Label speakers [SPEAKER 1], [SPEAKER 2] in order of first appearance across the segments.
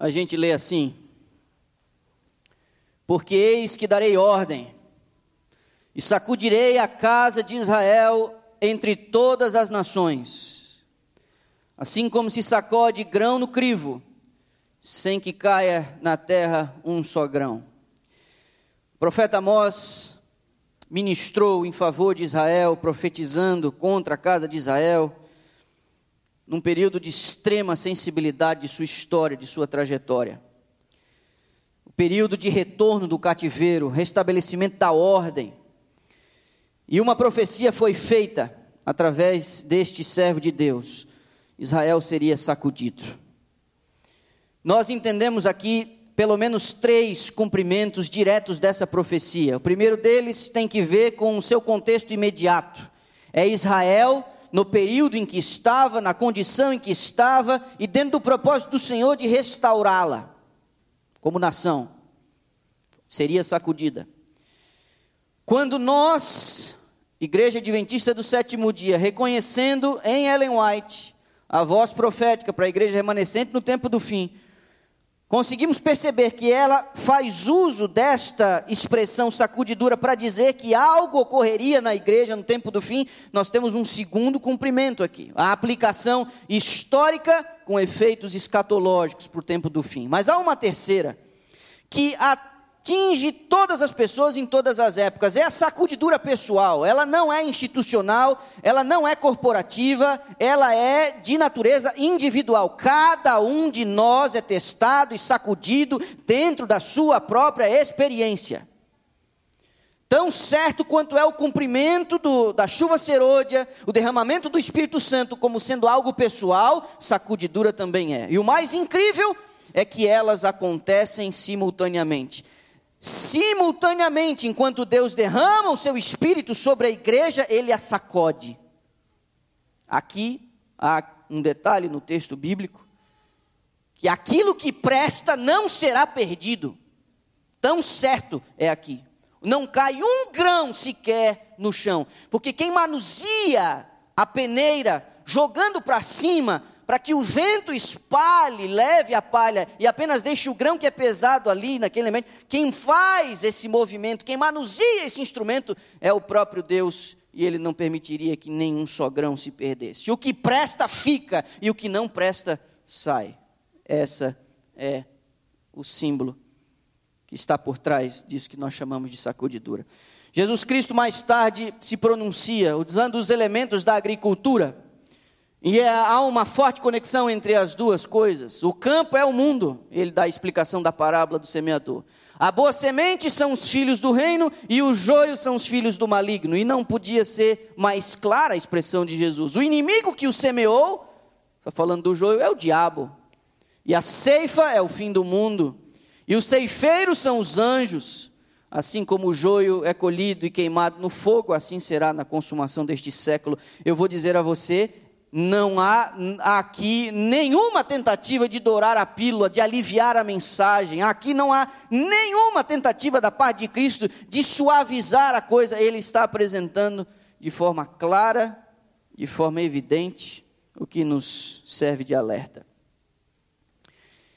[SPEAKER 1] a gente lê assim: Porque eis que darei ordem, e sacudirei a casa de Israel entre todas as nações, assim como se sacode grão no crivo, sem que caia na terra um só grão. O profeta Amós ministrou em favor de Israel, profetizando contra a casa de Israel, num período de extrema sensibilidade de sua história, de sua trajetória. O período de retorno do cativeiro, restabelecimento da ordem. E uma profecia foi feita através deste servo de Deus: Israel seria sacudido. Nós entendemos aqui pelo menos três cumprimentos diretos dessa profecia. O primeiro deles tem que ver com o seu contexto imediato. É Israel no período em que estava, na condição em que estava e dentro do propósito do Senhor de restaurá-la como nação. Seria sacudida. Quando nós, Igreja Adventista do Sétimo Dia, reconhecendo em Ellen White a voz profética para a igreja remanescente no tempo do fim, conseguimos perceber que ela faz uso desta expressão sacudidura para dizer que algo ocorreria na igreja no tempo do fim, nós temos um segundo cumprimento aqui, a aplicação histórica com efeitos escatológicos para o tempo do fim. Mas há uma terceira, que a atinge todas as pessoas em todas as épocas. É a sacudidura pessoal, ela não é institucional, ela não é corporativa, ela é de natureza individual. Cada um de nós é testado e sacudido dentro da sua própria experiência. Tão certo quanto é o cumprimento do, da chuva serôdia, o derramamento do Espírito Santo como sendo algo pessoal, sacudidura também é. E o mais incrível é que elas acontecem simultaneamente simultaneamente, enquanto Deus derrama o seu espírito sobre a igreja, ele a sacode. Aqui há um detalhe no texto bíblico: que aquilo que presta não será perdido. Tão certo é aqui. Não cai um grão sequer no chão, porque quem manuseia a peneira jogando para cima para que o vento espalhe, leve a palha e apenas deixe o grão que é pesado ali naquele elemento. Quem faz esse movimento, quem manuseia esse instrumento é o próprio Deus e ele não permitiria que nenhum só grão se perdesse. O que presta fica e o que não presta sai. Essa é o símbolo que está por trás disso que nós chamamos de sacudidura. Jesus Cristo mais tarde se pronuncia usando os elementos da agricultura e é, há uma forte conexão entre as duas coisas. O campo é o mundo, ele dá a explicação da parábola do semeador. A boa semente são os filhos do reino e o joio são os filhos do maligno. E não podia ser mais clara a expressão de Jesus. O inimigo que o semeou, está falando do joio, é o diabo. E a ceifa é o fim do mundo. E os ceifeiros são os anjos. Assim como o joio é colhido e queimado no fogo, assim será na consumação deste século. Eu vou dizer a você, não há aqui nenhuma tentativa de dourar a pílula, de aliviar a mensagem. Aqui não há nenhuma tentativa da parte de Cristo de suavizar a coisa. Ele está apresentando de forma clara, de forma evidente, o que nos serve de alerta.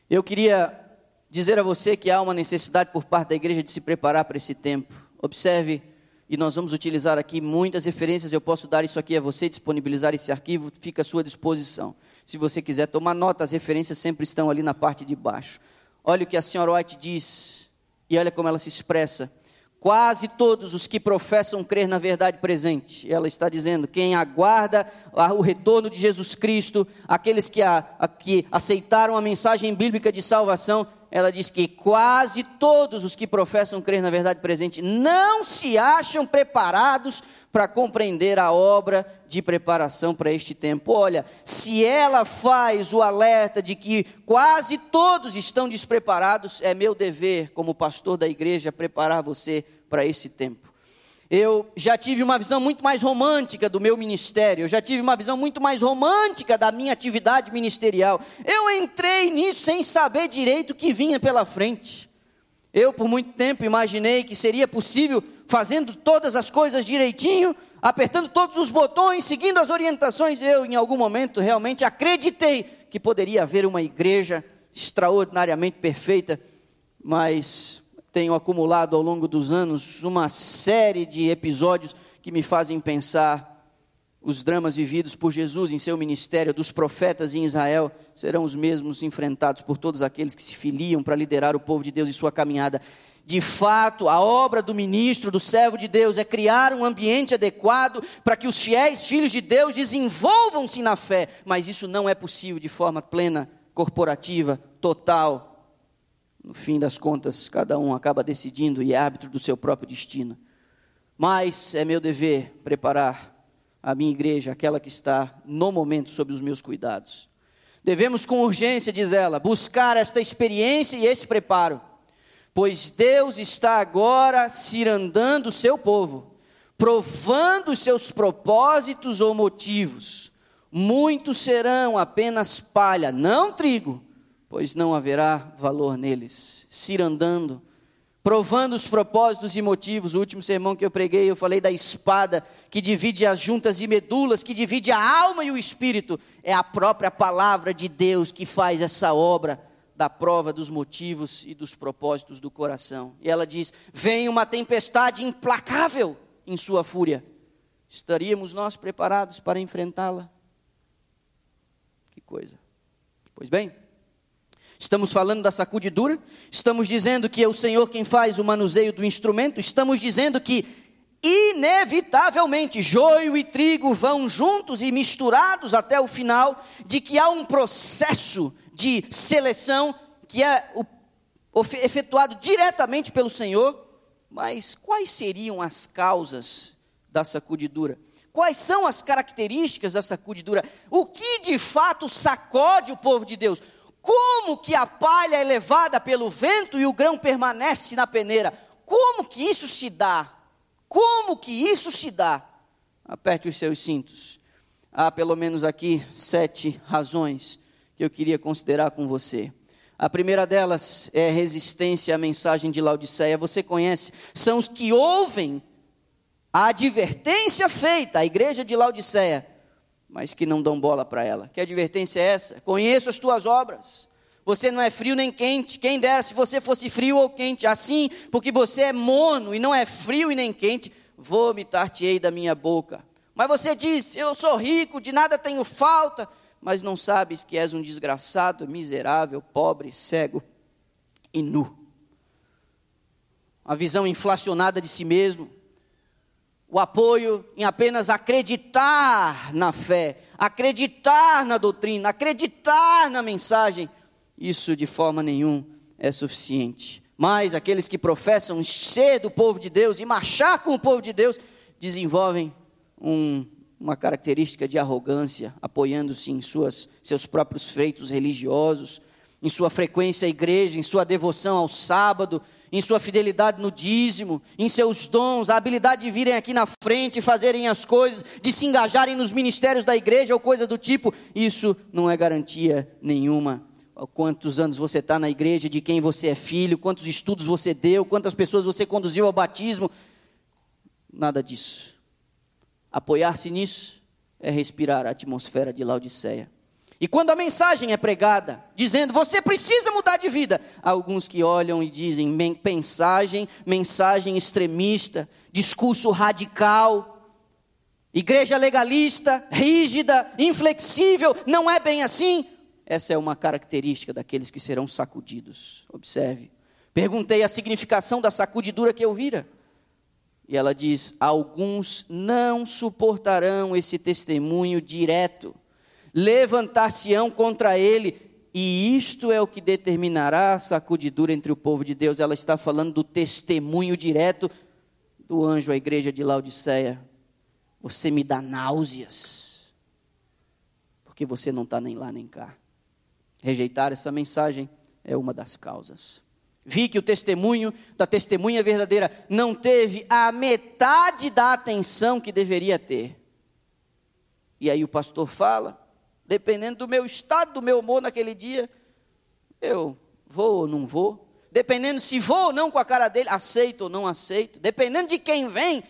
[SPEAKER 1] Eu queria dizer a você que há uma necessidade por parte da igreja de se preparar para esse tempo. Observe e nós vamos utilizar aqui muitas referências. Eu posso dar isso aqui a você, disponibilizar esse arquivo, fica à sua disposição. Se você quiser tomar nota, as referências sempre estão ali na parte de baixo. Olha o que a senhora White diz, e olha como ela se expressa. Quase todos os que professam crer na verdade presente, ela está dizendo, quem aguarda o retorno de Jesus Cristo, aqueles que, a, a, que aceitaram a mensagem bíblica de salvação, ela diz que quase todos os que professam crer na verdade presente não se acham preparados para compreender a obra de preparação para este tempo. Olha, se ela faz o alerta de que quase todos estão despreparados, é meu dever, como pastor da igreja, preparar você para esse tempo. Eu já tive uma visão muito mais romântica do meu ministério, eu já tive uma visão muito mais romântica da minha atividade ministerial. Eu entrei nisso sem saber direito o que vinha pela frente. Eu, por muito tempo, imaginei que seria possível, fazendo todas as coisas direitinho, apertando todos os botões, seguindo as orientações. Eu, em algum momento, realmente acreditei que poderia haver uma igreja extraordinariamente perfeita, mas tenho acumulado ao longo dos anos uma série de episódios que me fazem pensar os dramas vividos por Jesus em seu ministério, dos profetas em Israel, serão os mesmos enfrentados por todos aqueles que se filiam para liderar o povo de Deus em sua caminhada. De fato, a obra do ministro, do servo de Deus, é criar um ambiente adequado para que os fiéis filhos de Deus desenvolvam-se na fé, mas isso não é possível de forma plena, corporativa, total. No fim das contas, cada um acaba decidindo e é árbitro do seu próprio destino. Mas é meu dever preparar a minha igreja, aquela que está no momento sob os meus cuidados. Devemos com urgência, diz ela, buscar esta experiência e esse preparo, pois Deus está agora cirandando o seu povo, provando os seus propósitos ou motivos. Muitos serão apenas palha, não trigo, pois não haverá valor neles. Cirandando, provando os propósitos e motivos. O último sermão que eu preguei, eu falei da espada que divide as juntas e medulas, que divide a alma e o espírito. É a própria palavra de Deus que faz essa obra da prova dos motivos e dos propósitos do coração. E ela diz: Vem uma tempestade implacável em sua fúria. Estaríamos nós preparados para enfrentá-la? Que coisa. Pois bem, Estamos falando da sacudidura, estamos dizendo que é o Senhor quem faz o manuseio do instrumento, estamos dizendo que inevitavelmente joio e trigo vão juntos e misturados até o final, de que há um processo de seleção que é efetuado diretamente pelo Senhor, mas quais seriam as causas da sacudidura? Quais são as características da sacudidura? O que de fato sacode o povo de Deus? Como que a palha é levada pelo vento e o grão permanece na peneira? Como que isso se dá? Como que isso se dá? Aperte os seus cintos. Há pelo menos aqui sete razões que eu queria considerar com você. A primeira delas é resistência à mensagem de Laodiceia. Você conhece? São os que ouvem a advertência feita à igreja de Laodiceia mas que não dão bola para ela. Que advertência é essa? Conheço as tuas obras. Você não é frio nem quente. Quem dera se você fosse frio ou quente. Assim, porque você é mono e não é frio e nem quente, vomitar-te-ei da minha boca. Mas você diz: Eu sou rico, de nada tenho falta, mas não sabes que és um desgraçado, miserável, pobre, cego e nu. A visão inflacionada de si mesmo o apoio em apenas acreditar na fé, acreditar na doutrina, acreditar na mensagem, isso de forma nenhuma é suficiente. Mas aqueles que professam ser do povo de Deus e marchar com o povo de Deus, desenvolvem um, uma característica de arrogância, apoiando-se em suas, seus próprios feitos religiosos, em sua frequência à igreja, em sua devoção ao sábado, em sua fidelidade no dízimo, em seus dons, a habilidade de virem aqui na frente fazerem as coisas, de se engajarem nos ministérios da igreja ou coisa do tipo, isso não é garantia nenhuma. Quantos anos você está na igreja, de quem você é filho, quantos estudos você deu, quantas pessoas você conduziu ao batismo, nada disso. Apoiar-se nisso é respirar a atmosfera de Laodiceia. E quando a mensagem é pregada, dizendo você precisa mudar de vida, alguns que olham e dizem mensagem, mensagem extremista, discurso radical, igreja legalista, rígida, inflexível, não é bem assim. Essa é uma característica daqueles que serão sacudidos. Observe. Perguntei a significação da sacudidura que eu vira. E ela diz: alguns não suportarão esse testemunho direto levantar-se-ão contra ele, e isto é o que determinará a sacudidura entre o povo de Deus. Ela está falando do testemunho direto do anjo à igreja de Laodiceia. Você me dá náuseas, porque você não está nem lá nem cá. Rejeitar essa mensagem é uma das causas. Vi que o testemunho da testemunha verdadeira não teve a metade da atenção que deveria ter. E aí o pastor fala, Dependendo do meu estado, do meu humor naquele dia, eu vou ou não vou. Dependendo se vou ou não com a cara dele, aceito ou não aceito. Dependendo de quem vem,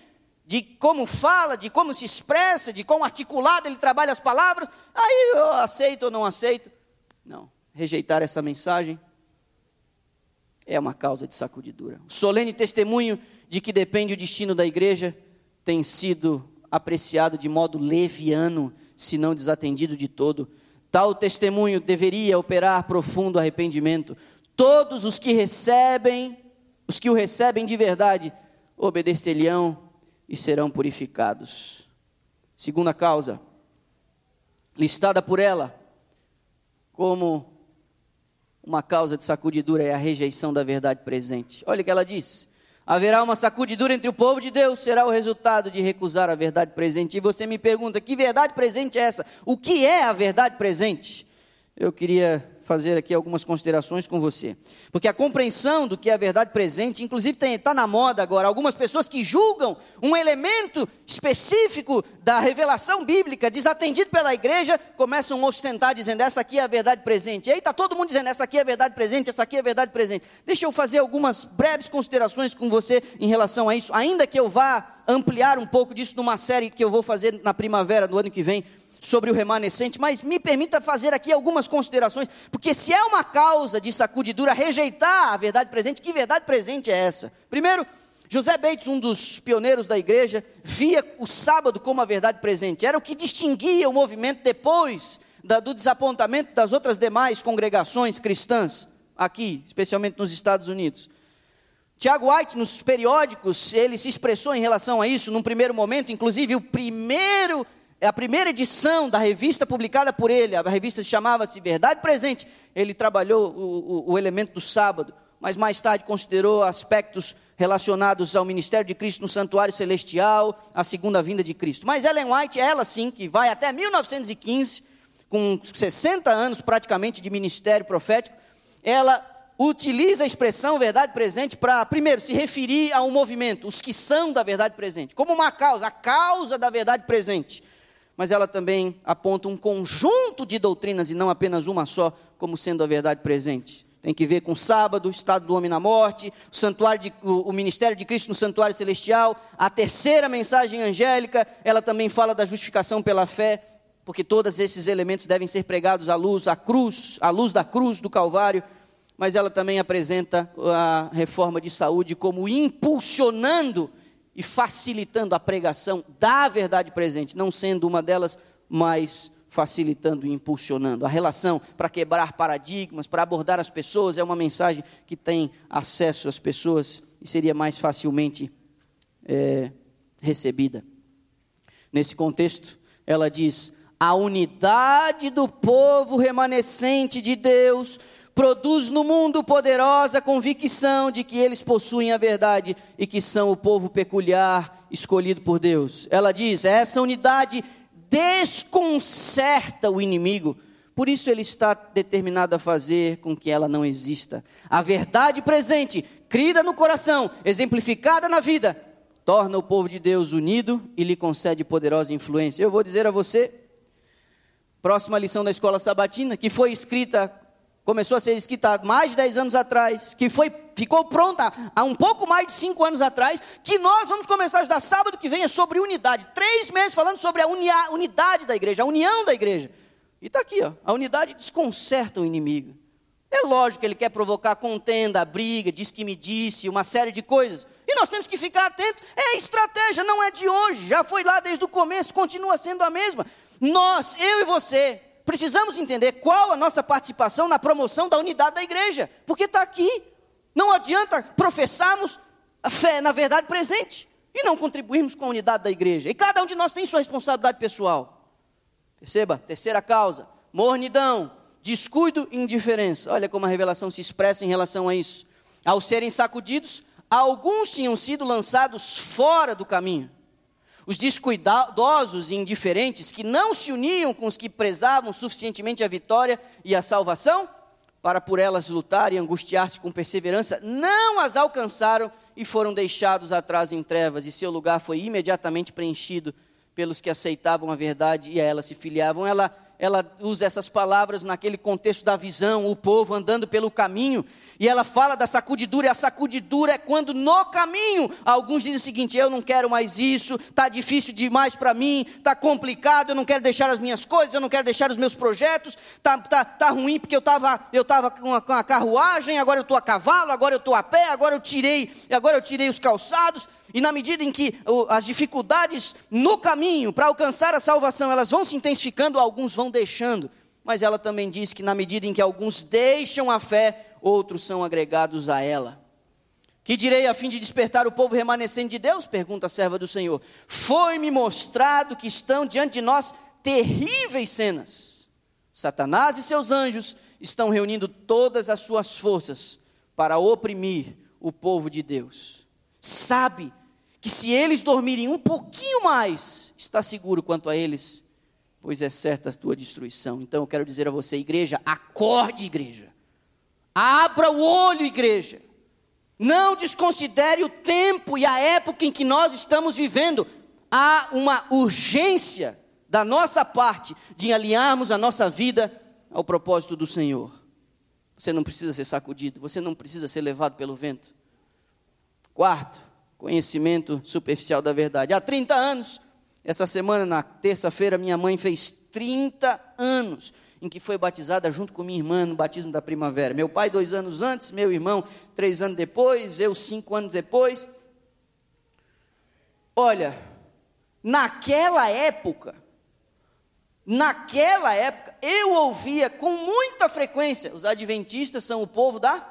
[SPEAKER 1] de como fala, de como se expressa, de como articulado ele trabalha as palavras, aí eu aceito ou não aceito. Não. rejeitar essa mensagem é uma causa de sacudidura. O solene testemunho de que depende o destino da igreja tem sido apreciado de modo leviano, se não desatendido de todo. Tal testemunho deveria operar profundo arrependimento. Todos os que recebem, os que o recebem de verdade, obedecerão e serão purificados. Segunda causa, listada por ela como uma causa de sacudidura é a rejeição da verdade presente. Olha o que ela diz: haverá uma sacudidura entre o povo de Deus, será o resultado de recusar a verdade presente. E você me pergunta: que verdade presente é essa? O que é a verdade presente? Eu queria fazer aqui algumas considerações com você. Porque a compreensão do que é a verdade presente, inclusive está na moda agora, algumas pessoas que julgam um elemento específico da revelação bíblica, desatendido pela igreja, começam a ostentar dizendo, essa aqui é a verdade presente. E aí está todo mundo dizendo, essa aqui é a verdade presente, essa aqui é a verdade presente. Deixa eu fazer algumas breves considerações com você em relação a isso, ainda que eu vá ampliar um pouco disso numa série que eu vou fazer na primavera do ano que vem, sobre o remanescente, mas me permita fazer aqui algumas considerações, porque se é uma causa de sacudidura rejeitar a verdade presente, que verdade presente é essa? Primeiro, José Bates, um dos pioneiros da igreja, via o sábado como a verdade presente, era o que distinguia o movimento depois da, do desapontamento das outras demais congregações cristãs, aqui, especialmente nos Estados Unidos. Tiago White, nos periódicos, ele se expressou em relação a isso, num primeiro momento, inclusive o primeiro é a primeira edição da revista publicada por ele, a revista chamava-se Verdade Presente. Ele trabalhou o, o, o, elemento do sábado, mas mais tarde considerou aspectos relacionados ao ministério de Cristo no santuário celestial, a segunda vinda de Cristo. Mas Ellen White, ela sim, que vai até 1915, com 60 anos praticamente de ministério profético, ela utiliza a expressão verdade presente para, primeiro, se referir a um movimento, os que são da verdade presente, como uma causa, a causa da verdade presente mas ela também aponta um conjunto de doutrinas e não apenas uma só, como sendo a verdade presente. Tem que ver com o sábado, o estado do homem na morte, o, santuário de, o, o ministério de Cristo no santuário celestial, a terceira mensagem angélica, ela também fala da justificação pela fé, porque todos esses elementos devem ser pregados à luz, à cruz, à luz da cruz do Calvário, mas ela também apresenta a reforma de saúde como impulsionando e facilitando a pregação da verdade presente, não sendo uma delas, mas facilitando e impulsionando. A relação para quebrar paradigmas, para abordar as pessoas, é uma mensagem que tem acesso às pessoas e seria mais facilmente é, recebida. Nesse contexto, ela diz: a unidade do povo remanescente de Deus produz no mundo poderosa convicção de que eles possuem a verdade e que são o povo peculiar escolhido por Deus. Ela diz: essa unidade desconcerta o inimigo, por isso ele está determinado a fazer com que ela não exista. A verdade presente, crida no coração, exemplificada na vida, torna o povo de Deus unido e lhe concede poderosa influência. Eu vou dizer a você, próxima lição da escola sabatina, que foi escrita começou a ser escrita há mais de 10 anos atrás, que foi, ficou pronta há um pouco mais de 5 anos atrás, que nós vamos começar a estudar sábado que vem é sobre unidade. Três meses falando sobre a unia, unidade da igreja, a união da igreja. E está aqui, ó, a unidade desconcerta o inimigo. É lógico que ele quer provocar contenda, briga, diz que me disse, uma série de coisas. E nós temos que ficar atentos. É estratégia, não é de hoje. Já foi lá desde o começo, continua sendo a mesma. Nós, eu e você, precisamos entender qual a nossa participação na promoção da unidade da igreja, porque está aqui. Não adianta professarmos a fé na verdade presente e não contribuirmos com a unidade da igreja. E cada um de nós tem sua responsabilidade pessoal. Perceba, terceira causa: mornidão, descuido e indiferença. Olha como a revelação se expressa em relação a isso. Ao serem sacudidos, alguns tinham sido lançados fora do caminho. Os descuidadosos e indiferentes que não se uniam com os que prezavam suficientemente a vitória e a salvação, para por elas lutar e angustiar-se com perseverança, não as alcançaram e foram deixados atrás em trevas, e seu lugar foi imediatamente preenchido pelos que aceitavam a verdade e a ela se filiavam. Ela ela usa essas palavras naquele contexto da visão, o povo andando pelo caminho, e ela fala da sacudidura, e a sacudidura é quando no caminho alguns dizem o seguinte: eu não quero mais isso, está difícil demais para mim, está complicado, eu não quero deixar as minhas coisas, eu não quero deixar os meus projetos, está tá, tá ruim porque eu estava eu tava com, a, com a carruagem, agora eu estou a cavalo, agora eu estou a pé, agora eu tirei, agora eu tirei os calçados, e na medida em que as dificuldades no caminho para alcançar a salvação, elas vão se intensificando, alguns vão deixando. Mas ela também diz que na medida em que alguns deixam a fé, outros são agregados a ela. Que direi a fim de despertar o povo remanescente de Deus? Pergunta a serva do Senhor. Foi-me mostrado que estão diante de nós terríveis cenas. Satanás e seus anjos estão reunindo todas as suas forças para oprimir o povo de Deus. Sabe que se eles dormirem um pouquinho mais, está seguro quanto a eles, pois é certa a tua destruição. Então eu quero dizer a você, igreja, acorde, igreja. Abra o olho, igreja. Não desconsidere o tempo e a época em que nós estamos vivendo. Há uma urgência da nossa parte de alinharmos a nossa vida ao propósito do Senhor. Você não precisa ser sacudido, você não precisa ser levado pelo vento. Quarto, conhecimento superficial da verdade. Há 30 anos, essa semana, na terça-feira, minha mãe fez 30 anos em que foi batizada junto com minha irmã no batismo da primavera. Meu pai, dois anos antes, meu irmão, três anos depois, eu, cinco anos depois. Olha, naquela época, naquela época, eu ouvia com muita frequência: os adventistas são o povo da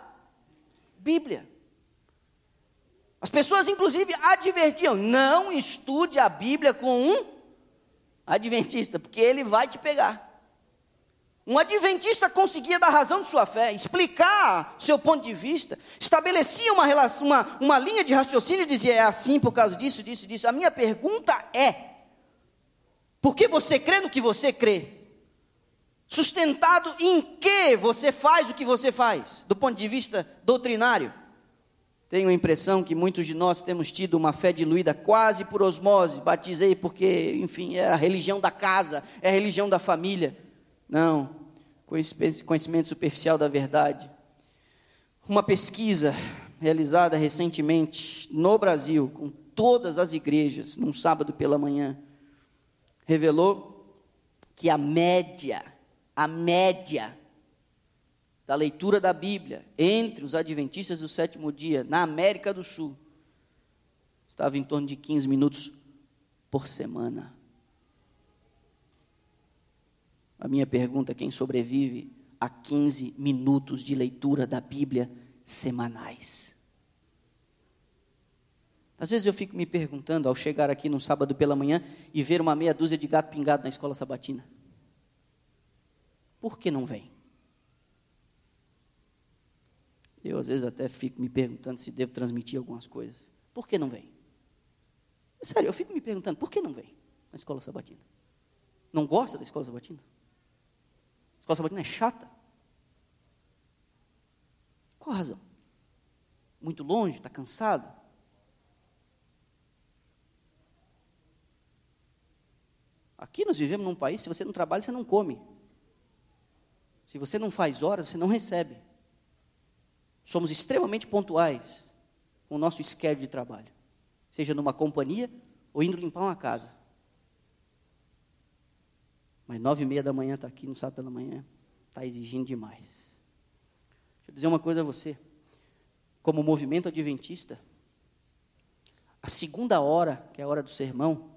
[SPEAKER 1] Bíblia. As pessoas, inclusive, advertiam: não estude a Bíblia com um adventista, porque ele vai te pegar. Um adventista conseguia dar razão de sua fé, explicar seu ponto de vista, estabelecia uma, relação, uma, uma linha de raciocínio e dizia: é assim por causa disso, disso, disso. A minha pergunta é: por que você crê no que você crê? Sustentado em que você faz o que você faz, do ponto de vista doutrinário? Tenho a impressão que muitos de nós temos tido uma fé diluída quase por osmose. Batizei porque, enfim, é a religião da casa, é a religião da família. Não, conhecimento superficial da verdade. Uma pesquisa realizada recentemente no Brasil, com todas as igrejas, num sábado pela manhã, revelou que a média, a média da leitura da Bíblia entre os adventistas do sétimo dia na América do Sul estava em torno de 15 minutos por semana. A minha pergunta: quem sobrevive a 15 minutos de leitura da Bíblia semanais? Às vezes eu fico me perguntando, ao chegar aqui no sábado pela manhã e ver uma meia dúzia de gato pingado na escola sabatina: por que não vem? Eu, às vezes, até fico me perguntando se devo transmitir algumas coisas. Por que não vem? Sério, eu fico me perguntando, por que não vem na escola sabatina? Não gosta da escola sabatina? A escola sabatina é chata? Qual a razão? Muito longe, está cansado? Aqui nós vivemos num país, se você não trabalha, você não come. Se você não faz horas, você não recebe. Somos extremamente pontuais com o nosso schedule de trabalho, seja numa companhia ou indo limpar uma casa. Mas nove e meia da manhã está aqui, não sabe pela manhã, está exigindo demais. Deixa eu dizer uma coisa a você. Como movimento adventista, a segunda hora, que é a hora do sermão,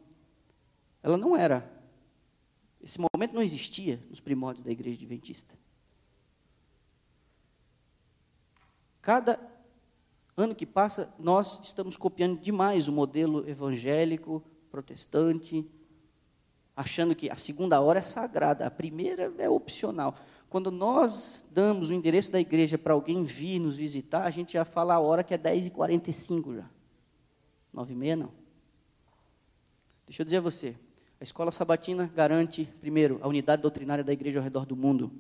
[SPEAKER 1] ela não era. Esse momento não existia nos primórdios da igreja adventista. Cada ano que passa, nós estamos copiando demais o modelo evangélico, protestante, achando que a segunda hora é sagrada, a primeira é opcional. Quando nós damos o endereço da igreja para alguém vir nos visitar, a gente já fala a hora que é 10h45 já. 9h30 não. Deixa eu dizer a você, a escola sabatina garante, primeiro, a unidade doutrinária da igreja ao redor do mundo.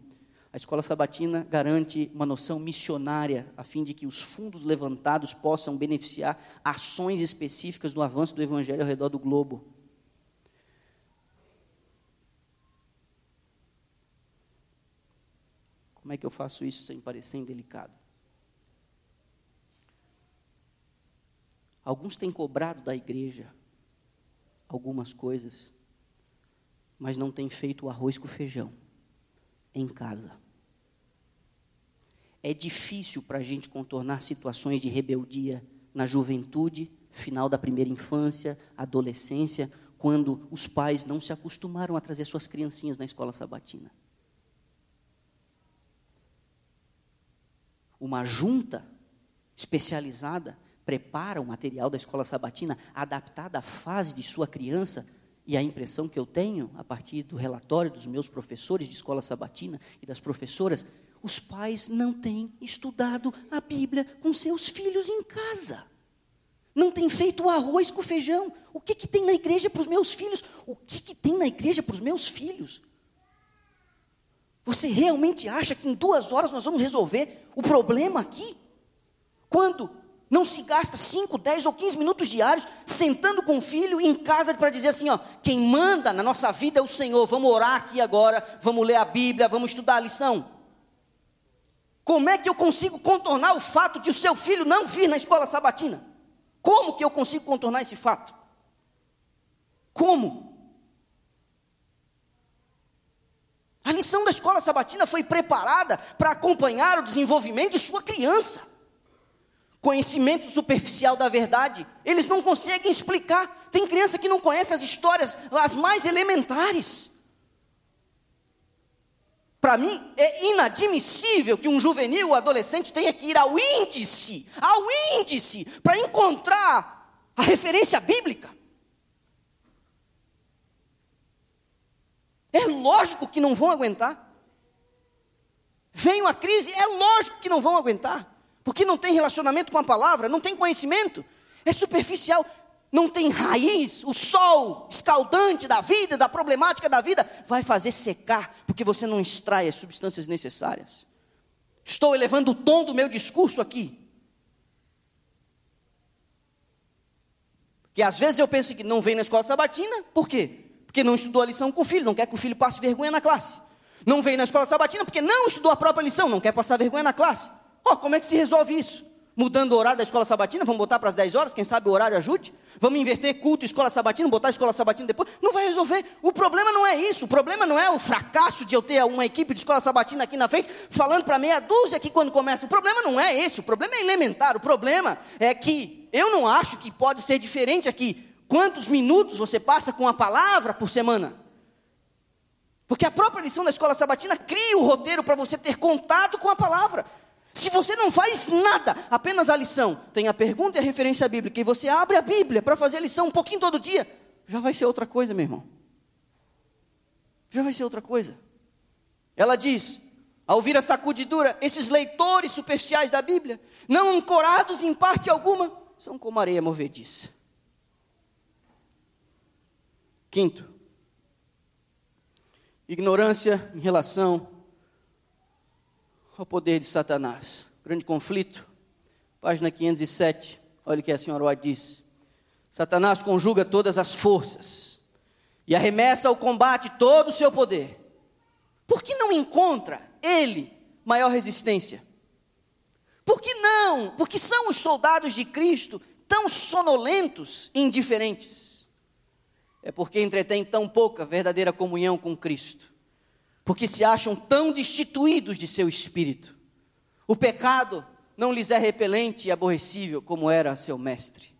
[SPEAKER 1] A escola sabatina garante uma noção missionária, a fim de que os fundos levantados possam beneficiar ações específicas no avanço do evangelho ao redor do globo. Como é que eu faço isso sem parecer indelicado? Alguns têm cobrado da igreja algumas coisas, mas não têm feito o arroz com feijão em casa. É difícil para a gente contornar situações de rebeldia na juventude, final da primeira infância, adolescência, quando os pais não se acostumaram a trazer suas criancinhas na escola sabatina. Uma junta especializada prepara o material da escola sabatina adaptada à fase de sua criança. E a impressão que eu tenho, a partir do relatório dos meus professores de escola sabatina e das professoras, os pais não têm estudado a Bíblia com seus filhos em casa. Não têm feito o arroz com feijão. O que, que tem na igreja para os meus filhos? O que, que tem na igreja para os meus filhos? Você realmente acha que em duas horas nós vamos resolver o problema aqui? Quando não se gasta 5, 10 ou 15 minutos diários sentando com o filho em casa para dizer assim: ó, quem manda na nossa vida é o Senhor. Vamos orar aqui agora, vamos ler a Bíblia, vamos estudar a lição. Como é que eu consigo contornar o fato de o seu filho não vir na escola sabatina? Como que eu consigo contornar esse fato? Como? A lição da escola sabatina foi preparada para acompanhar o desenvolvimento de sua criança conhecimento superficial da verdade, eles não conseguem explicar. Tem criança que não conhece as histórias, as mais elementares. Para mim, é inadmissível que um juvenil ou adolescente tenha que ir ao índice, ao índice, para encontrar a referência bíblica. É lógico que não vão aguentar. Vem uma crise, é lógico que não vão aguentar porque não tem relacionamento com a palavra, não tem conhecimento, é superficial, não tem raiz, o sol escaldante da vida, da problemática da vida, vai fazer secar, porque você não extrai as substâncias necessárias. Estou elevando o tom do meu discurso aqui. Que às vezes eu penso que não vem na escola sabatina, por quê? Porque não estudou a lição com o filho, não quer que o filho passe vergonha na classe. Não vem na escola sabatina porque não estudou a própria lição, não quer passar vergonha na classe. Oh, como é que se resolve isso? Mudando o horário da escola sabatina, vamos botar para as 10 horas, quem sabe o horário ajude? Vamos inverter culto escola sabatina, botar a escola sabatina depois? Não vai resolver. O problema não é isso. O problema não é o fracasso de eu ter uma equipe de escola sabatina aqui na frente, falando para meia dúzia aqui quando começa. O problema não é esse. O problema é elementar. O problema é que eu não acho que pode ser diferente aqui. Quantos minutos você passa com a palavra por semana? Porque a própria lição da escola sabatina cria o roteiro para você ter contato com a palavra. Se você não faz nada, apenas a lição, tem a pergunta e a referência bíblica, e você abre a Bíblia para fazer a lição um pouquinho todo dia, já vai ser outra coisa, meu irmão. Já vai ser outra coisa. Ela diz, ao ouvir a sacudidura, esses leitores superficiais da Bíblia, não ancorados em parte alguma, são como areia movediça. Quinto, ignorância em relação ao poder de Satanás. Grande conflito, página 507. Olha o que a senhora White diz. Satanás conjuga todas as forças e arremessa ao combate todo o seu poder. Por que não encontra ele maior resistência? Por que não? Porque são os soldados de Cristo tão sonolentos e indiferentes. É porque entretêm tão pouca verdadeira comunhão com Cristo porque se acham tão destituídos de seu espírito. O pecado não lhes é repelente e aborrecível como era seu mestre.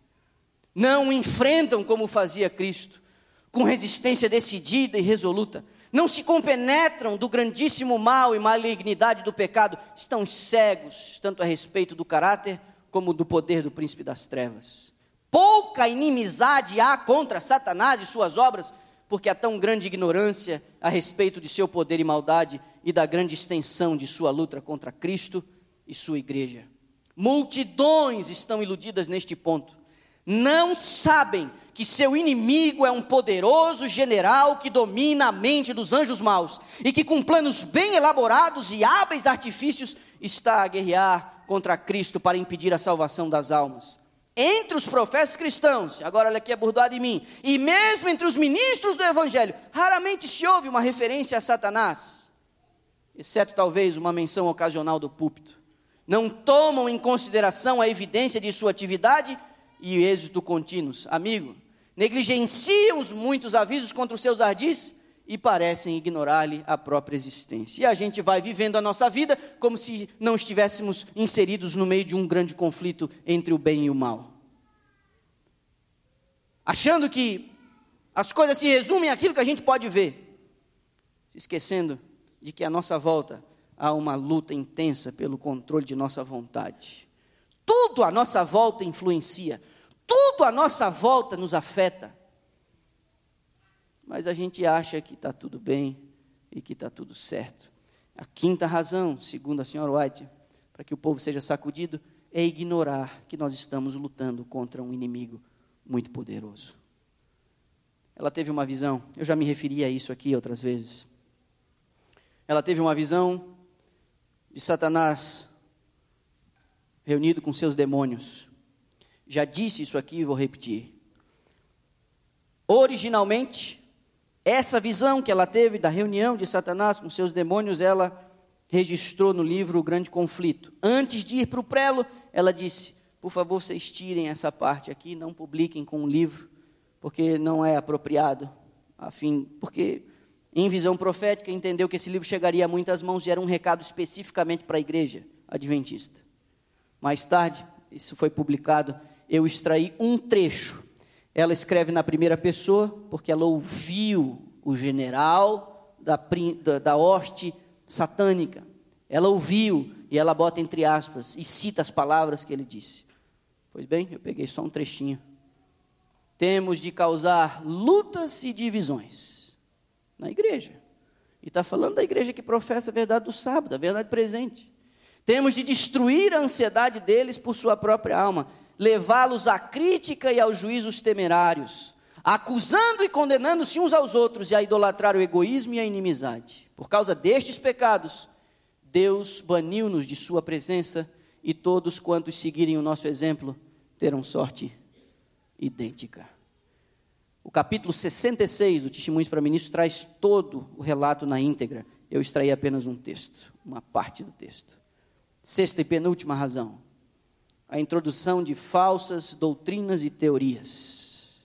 [SPEAKER 1] Não o enfrentam como fazia Cristo, com resistência decidida e resoluta. Não se compenetram do grandíssimo mal e malignidade do pecado. Estão cegos, tanto a respeito do caráter como do poder do príncipe das trevas. Pouca inimizade há contra Satanás e suas obras porque há tão grande ignorância a respeito de seu poder e maldade e da grande extensão de sua luta contra Cristo e sua igreja. Multidões estão iludidas neste ponto. Não sabem que seu inimigo é um poderoso general que domina a mente dos anjos maus e que, com planos bem elaborados e hábeis artifícios, está a guerrear contra Cristo para impedir a salvação das almas entre os profetas cristãos, agora olha aqui a bordada em mim, e mesmo entre os ministros do Evangelho, raramente se ouve uma referência a Satanás. exceto talvez uma menção ocasional do púlpito. Não tomam em consideração a evidência de sua atividade e êxito contínuos. Amigo, negligenciam os muitos avisos contra os seus ardis e parecem ignorar-lhe a própria existência. E a gente vai vivendo a nossa vida como se não estivéssemos inseridos no meio de um grande conflito entre o bem e o mal. Achando que as coisas se resumem àquilo que a gente pode ver, se esquecendo de que à nossa volta há uma luta intensa pelo controle de nossa vontade. Tudo à nossa volta influencia, tudo à nossa volta nos afeta mas a gente acha que está tudo bem e que está tudo certo. A quinta razão, segundo a senhora White, para que o povo seja sacudido, é ignorar que nós estamos lutando contra um inimigo muito poderoso. Ela teve uma visão, eu já me referi a isso aqui outras vezes. Ela teve uma visão de Satanás reunido com seus demônios. Já disse isso aqui e vou repetir. Originalmente, essa visão que ela teve da reunião de Satanás com seus demônios, ela registrou no livro O Grande Conflito. Antes de ir para o prelo, ela disse: Por favor, vocês tirem essa parte aqui, não publiquem com o livro, porque não é apropriado. A fim, porque em visão profética entendeu que esse livro chegaria a muitas mãos e era um recado especificamente para a igreja adventista. Mais tarde, isso foi publicado, eu extraí um trecho ela escreve na primeira pessoa, porque ela ouviu o general da, da, da hoste satânica. Ela ouviu e ela bota entre aspas e cita as palavras que ele disse. Pois bem, eu peguei só um trechinho. Temos de causar lutas e divisões na igreja. E está falando da igreja que professa a verdade do sábado, a verdade presente. Temos de destruir a ansiedade deles por sua própria alma levá-los à crítica e aos juízos temerários, acusando e condenando-se uns aos outros e a idolatrar o egoísmo e a inimizade. Por causa destes pecados, Deus baniu-nos de Sua presença e todos quantos seguirem o nosso exemplo terão sorte idêntica. O capítulo 66 do Testemunhos para Ministros traz todo o relato na íntegra. Eu extraí apenas um texto, uma parte do texto. Sexta e penúltima razão a introdução de falsas doutrinas e teorias.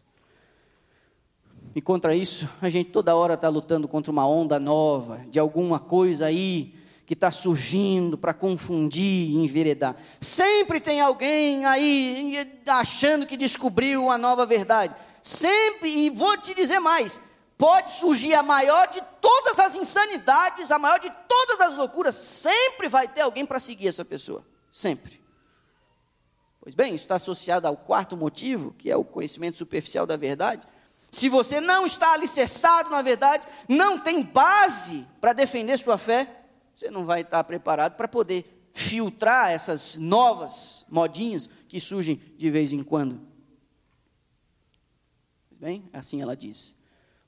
[SPEAKER 1] E contra isso, a gente toda hora está lutando contra uma onda nova, de alguma coisa aí que está surgindo para confundir e enveredar. Sempre tem alguém aí achando que descobriu uma nova verdade. Sempre, e vou te dizer mais: pode surgir a maior de todas as insanidades, a maior de todas as loucuras, sempre vai ter alguém para seguir essa pessoa. Sempre. Pois bem, isso está associado ao quarto motivo, que é o conhecimento superficial da verdade. Se você não está alicerçado na verdade, não tem base para defender sua fé, você não vai estar preparado para poder filtrar essas novas modinhas que surgem de vez em quando. Bem, assim ela diz.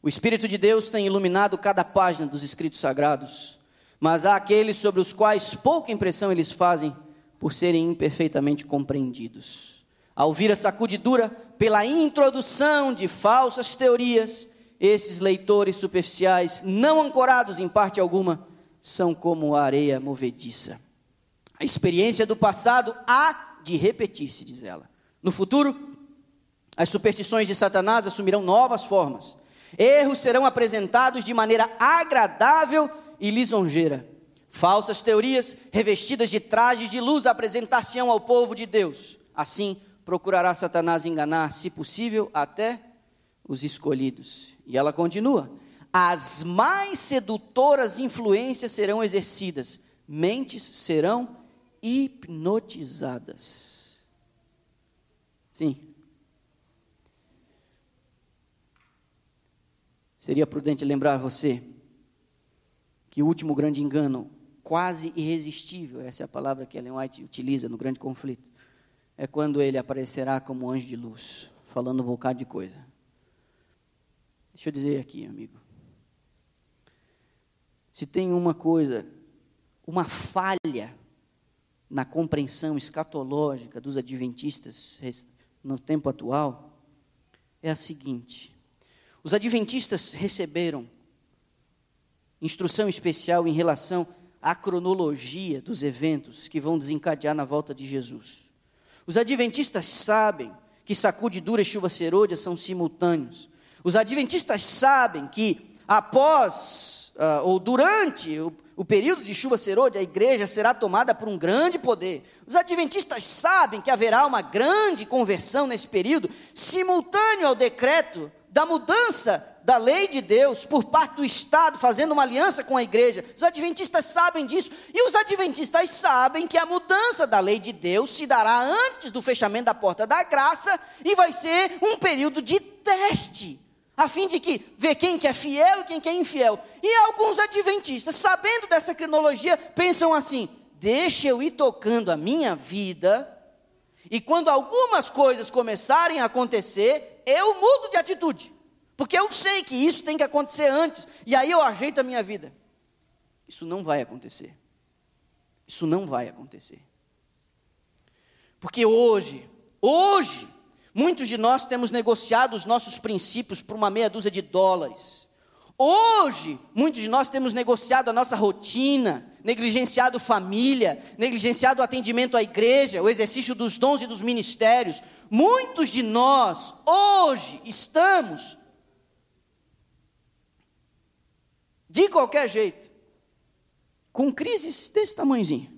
[SPEAKER 1] O Espírito de Deus tem iluminado cada página dos escritos sagrados, mas há aqueles sobre os quais pouca impressão eles fazem por serem imperfeitamente compreendidos. Ao ouvir a sacudidura pela introdução de falsas teorias, esses leitores superficiais, não ancorados em parte alguma, são como areia movediça. A experiência do passado há de repetir-se, diz ela. No futuro, as superstições de Satanás assumirão novas formas. Erros serão apresentados de maneira agradável e lisonjeira. Falsas teorias revestidas de trajes de luz apresentar-se-ão ao povo de Deus. Assim, procurará Satanás enganar, se possível, até os escolhidos. E ela continua: as mais sedutoras influências serão exercidas, mentes serão hipnotizadas. Sim. Seria prudente lembrar você que o último grande engano quase irresistível, essa é a palavra que Ellen White utiliza no grande conflito, é quando ele aparecerá como anjo de luz, falando um bocado de coisa. Deixa eu dizer aqui, amigo. Se tem uma coisa, uma falha na compreensão escatológica dos adventistas no tempo atual, é a seguinte: os adventistas receberam instrução especial em relação a cronologia dos eventos que vão desencadear na volta de Jesus. Os adventistas sabem que sacudidura e chuva serôdia são simultâneos. Os adventistas sabem que após uh, ou durante o, o período de chuva serôdia, a igreja será tomada por um grande poder. Os adventistas sabem que haverá uma grande conversão nesse período, simultâneo ao decreto da mudança da lei de Deus por parte do Estado, fazendo uma aliança com a igreja. Os adventistas sabem disso. E os adventistas sabem que a mudança da lei de Deus se dará antes do fechamento da porta da graça e vai ser um período de teste a fim de que ver quem que é fiel e quem que é infiel. E alguns adventistas, sabendo dessa cronologia, pensam assim: deixa eu ir tocando a minha vida, e quando algumas coisas começarem a acontecer, eu mudo de atitude, porque eu sei que isso tem que acontecer antes, e aí eu ajeito a minha vida. Isso não vai acontecer. Isso não vai acontecer. Porque hoje, hoje, Muitos de nós temos negociado os nossos princípios por uma meia dúzia de dólares. Hoje, muitos de nós temos negociado a nossa rotina, negligenciado família, negligenciado o atendimento à igreja, o exercício dos dons e dos ministérios. Muitos de nós, hoje, estamos, de qualquer jeito, com crises desse tamanhozinho.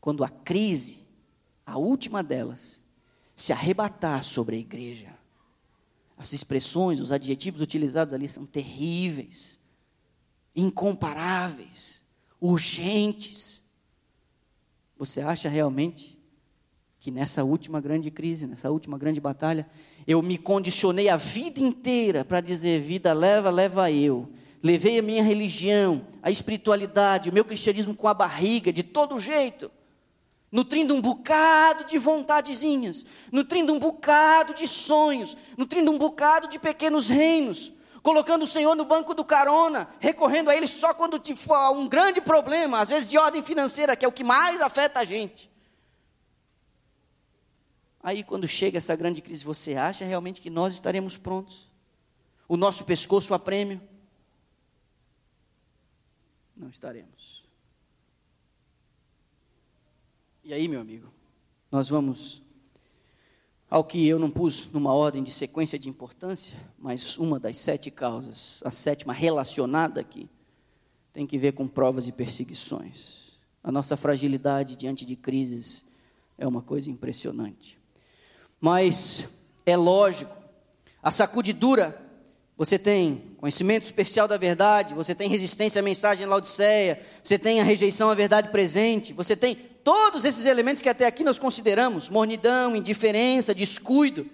[SPEAKER 1] Quando a crise, a última delas, se arrebatar sobre a igreja. As expressões, os adjetivos utilizados ali são terríveis, incomparáveis, urgentes. Você acha realmente que nessa última grande crise, nessa última grande batalha, eu me condicionei a vida inteira para dizer: vida leva, leva eu. Levei a minha religião, a espiritualidade, o meu cristianismo com a barriga, de todo jeito nutrindo um bocado de vontadezinhas, nutrindo um bocado de sonhos, nutrindo um bocado de pequenos reinos, colocando o Senhor no banco do carona, recorrendo a Ele só quando for um grande problema, às vezes de ordem financeira, que é o que mais afeta a gente. Aí, quando chega essa grande crise, você acha realmente que nós estaremos prontos? O nosso pescoço a prêmio? Não estaremos. E aí, meu amigo, nós vamos ao que eu não pus numa ordem de sequência de importância, mas uma das sete causas, a sétima relacionada aqui, tem que ver com provas e perseguições. A nossa fragilidade diante de crises é uma coisa impressionante. Mas é lógico, a sacudidura você tem conhecimento especial da verdade, você tem resistência à mensagem Laodiceia, você tem a rejeição à verdade presente, você tem todos esses elementos que até aqui nós consideramos: mornidão, indiferença, descuido.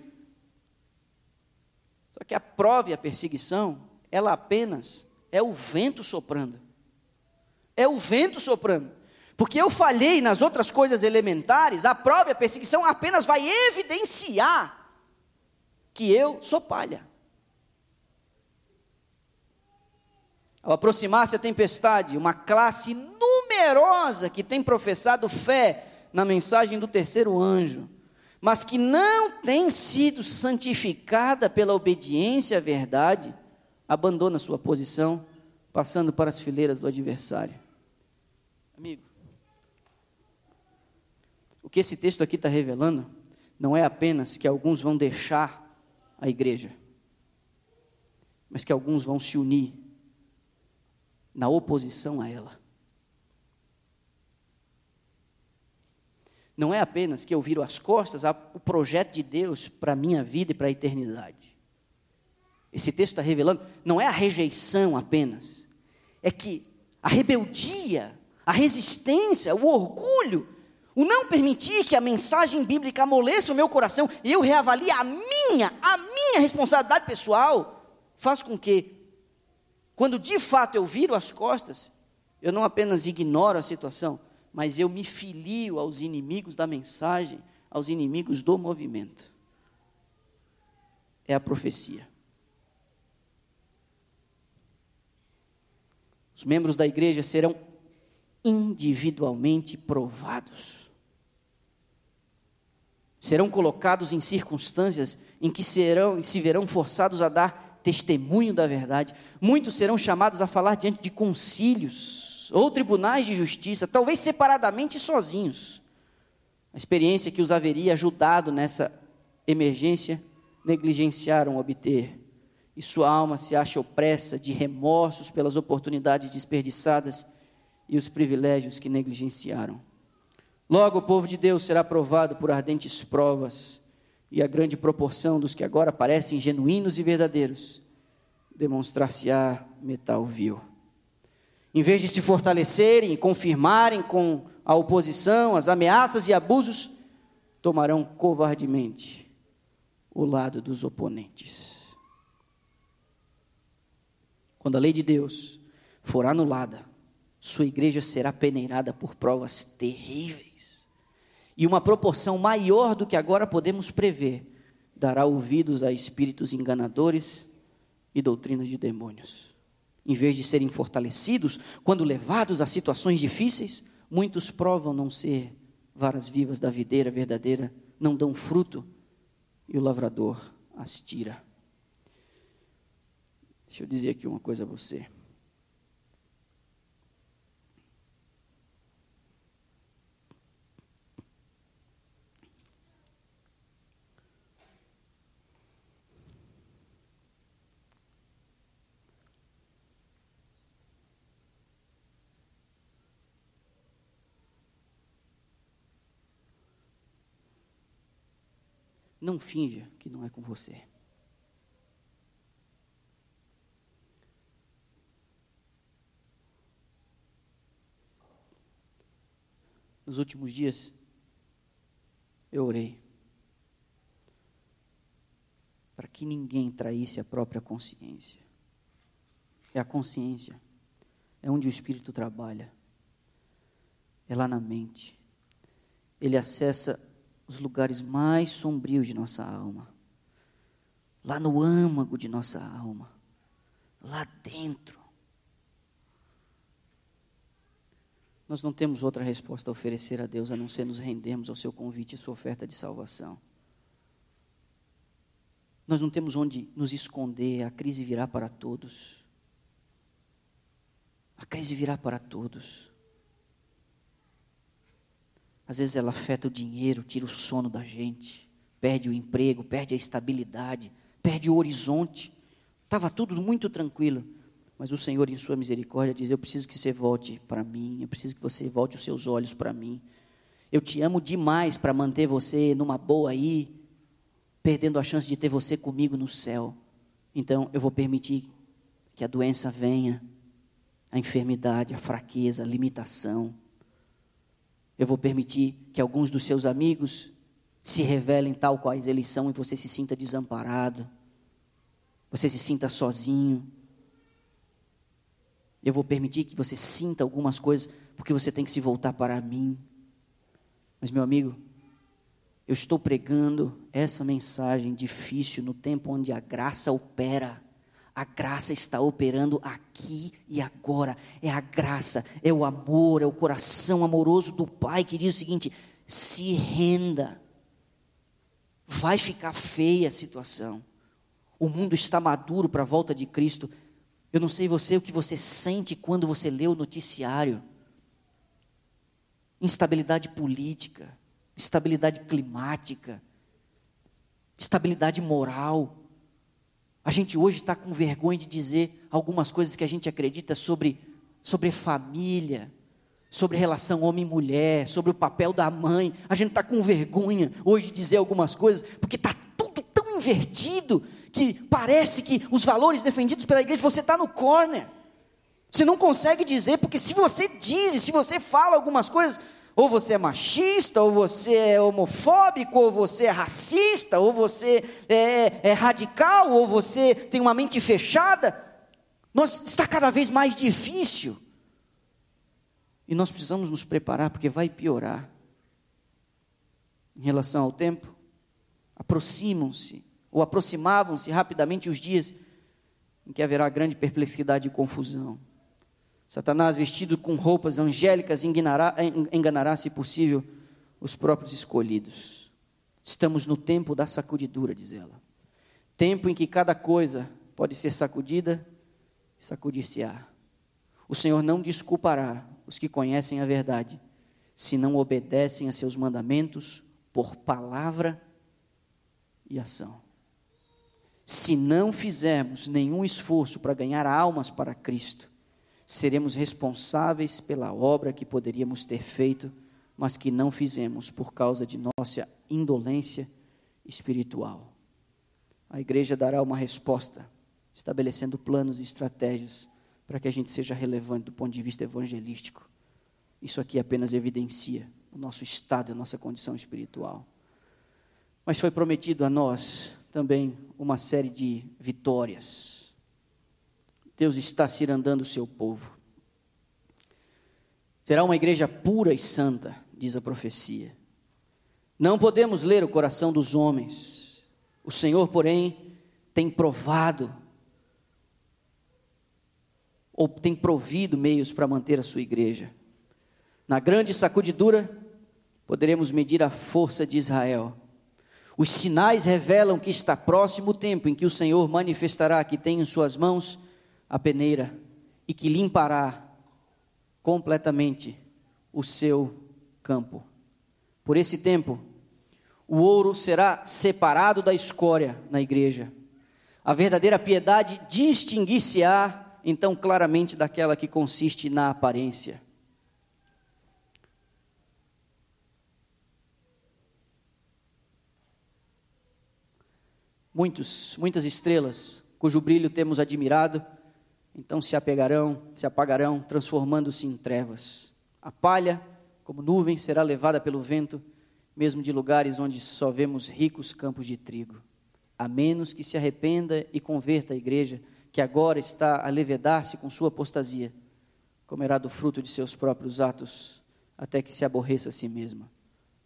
[SPEAKER 1] Só que a prova e a perseguição, ela apenas é o vento soprando. É o vento soprando. Porque eu falhei nas outras coisas elementares, a prova e a perseguição apenas vai evidenciar que eu sou palha. Ao aproximar-se a tempestade, uma classe numerosa que tem professado fé na mensagem do terceiro anjo, mas que não tem sido santificada pela obediência à verdade, abandona sua posição, passando para as fileiras do adversário. Amigo, o que esse texto aqui está revelando não é apenas que alguns vão deixar a igreja, mas que alguns vão se unir na oposição a ela. Não é apenas que eu viro as costas ao projeto de Deus para a minha vida e para a eternidade. Esse texto está revelando, não é a rejeição apenas, é que a rebeldia, a resistência, o orgulho, o não permitir que a mensagem bíblica amoleça o meu coração e eu reavalie a minha, a minha responsabilidade pessoal, faz com que quando de fato eu viro as costas, eu não apenas ignoro a situação, mas eu me filio aos inimigos da mensagem, aos inimigos do movimento. É a profecia. Os membros da igreja serão individualmente provados. Serão colocados em circunstâncias em que serão, se verão forçados a dar testemunho da verdade. Muitos serão chamados a falar diante de concílios ou tribunais de justiça, talvez separadamente e sozinhos. A experiência que os haveria ajudado nessa emergência negligenciaram obter, e sua alma se acha opressa de remorsos pelas oportunidades desperdiçadas e os privilégios que negligenciaram. Logo, o povo de Deus será provado por ardentes provas, e a grande proporção dos que agora parecem genuínos e verdadeiros demonstrar-se-á metal vil. Em vez de se fortalecerem e confirmarem com a oposição, as ameaças e abusos, tomarão covardemente o lado dos oponentes. Quando a lei de Deus for anulada, sua igreja será peneirada por provas terríveis. E uma proporção maior do que agora podemos prever dará ouvidos a espíritos enganadores e doutrinas de demônios. Em vez de serem fortalecidos quando levados a situações difíceis, muitos provam não ser varas vivas da videira verdadeira, não dão fruto e o lavrador as tira. Deixa eu dizer aqui uma coisa a você. Não finja que não é com você. Nos últimos dias, eu orei para que ninguém traísse a própria consciência. É a consciência, é onde o Espírito trabalha, é lá na mente. Ele acessa os lugares mais sombrios de nossa alma, lá no âmago de nossa alma, lá dentro. Nós não temos outra resposta a oferecer a Deus a não ser nos rendermos ao seu convite e sua oferta de salvação. Nós não temos onde nos esconder, a crise virá para todos. A crise virá para todos. Às vezes ela afeta o dinheiro, tira o sono da gente, perde o emprego, perde a estabilidade, perde o horizonte. Estava tudo muito tranquilo, mas o Senhor, em Sua misericórdia, diz: Eu preciso que você volte para mim, eu preciso que você volte os seus olhos para mim. Eu te amo demais para manter você numa boa aí, perdendo a chance de ter você comigo no céu. Então eu vou permitir que a doença venha, a enfermidade, a fraqueza, a limitação eu vou permitir que alguns dos seus amigos se revelem tal quais eles são e você se sinta desamparado. Você se sinta sozinho. Eu vou permitir que você sinta algumas coisas, porque você tem que se voltar para mim. Mas, meu amigo, eu estou pregando essa mensagem difícil no tempo onde a graça opera. A graça está operando aqui e agora. É a graça, é o amor, é o coração amoroso do Pai que diz o seguinte: se renda. Vai ficar feia a situação. O mundo está maduro para a volta de Cristo. Eu não sei você o que você sente quando você lê o noticiário. Instabilidade política, instabilidade climática, estabilidade moral a gente hoje está com vergonha de dizer algumas coisas que a gente acredita sobre, sobre família, sobre relação homem-mulher, sobre o papel da mãe. A gente está com vergonha hoje de dizer algumas coisas, porque está tudo tão invertido que parece que os valores defendidos pela igreja, você está no corner. Você não consegue dizer, porque se você diz, se você fala algumas coisas, ou você é machista, ou você é homofóbico, ou você é racista, ou você é, é radical, ou você tem uma mente fechada. Nós, está cada vez mais difícil. E nós precisamos nos preparar, porque vai piorar. Em relação ao tempo, aproximam-se, ou aproximavam-se rapidamente os dias em que haverá grande perplexidade e confusão. Satanás, vestido com roupas angélicas, enganará, enganará, se possível, os próprios escolhidos. Estamos no tempo da sacudidura, diz ela. Tempo em que cada coisa pode ser sacudida e sacudir-se-á. O Senhor não desculpará os que conhecem a verdade, se não obedecem a seus mandamentos por palavra e ação. Se não fizermos nenhum esforço para ganhar almas para Cristo, seremos responsáveis pela obra que poderíamos ter feito, mas que não fizemos por causa de nossa indolência espiritual. A igreja dará uma resposta, estabelecendo planos e estratégias para que a gente seja relevante do ponto de vista evangelístico. Isso aqui apenas evidencia o nosso estado, a nossa condição espiritual. Mas foi prometido a nós também uma série de vitórias. Deus está cirandando o seu povo. Será uma igreja pura e santa, diz a profecia. Não podemos ler o coração dos homens. O Senhor, porém, tem provado ou tem provido meios para manter a sua igreja. Na grande sacudidura, poderemos medir a força de Israel. Os sinais revelam que está próximo o tempo em que o Senhor manifestará que tem em suas mãos a peneira e que limpará completamente o seu campo. Por esse tempo, o ouro será separado da escória na igreja. A verdadeira piedade distinguir-se-á então claramente daquela que consiste na aparência. Muitos, muitas estrelas, cujo brilho temos admirado, então se apegarão, se apagarão, transformando-se em trevas. A palha, como nuvem, será levada pelo vento, mesmo de lugares onde só vemos ricos campos de trigo. A menos que se arrependa e converta a igreja, que agora está a levedar-se com sua apostasia, comerá do fruto de seus próprios atos, até que se aborreça a si mesma.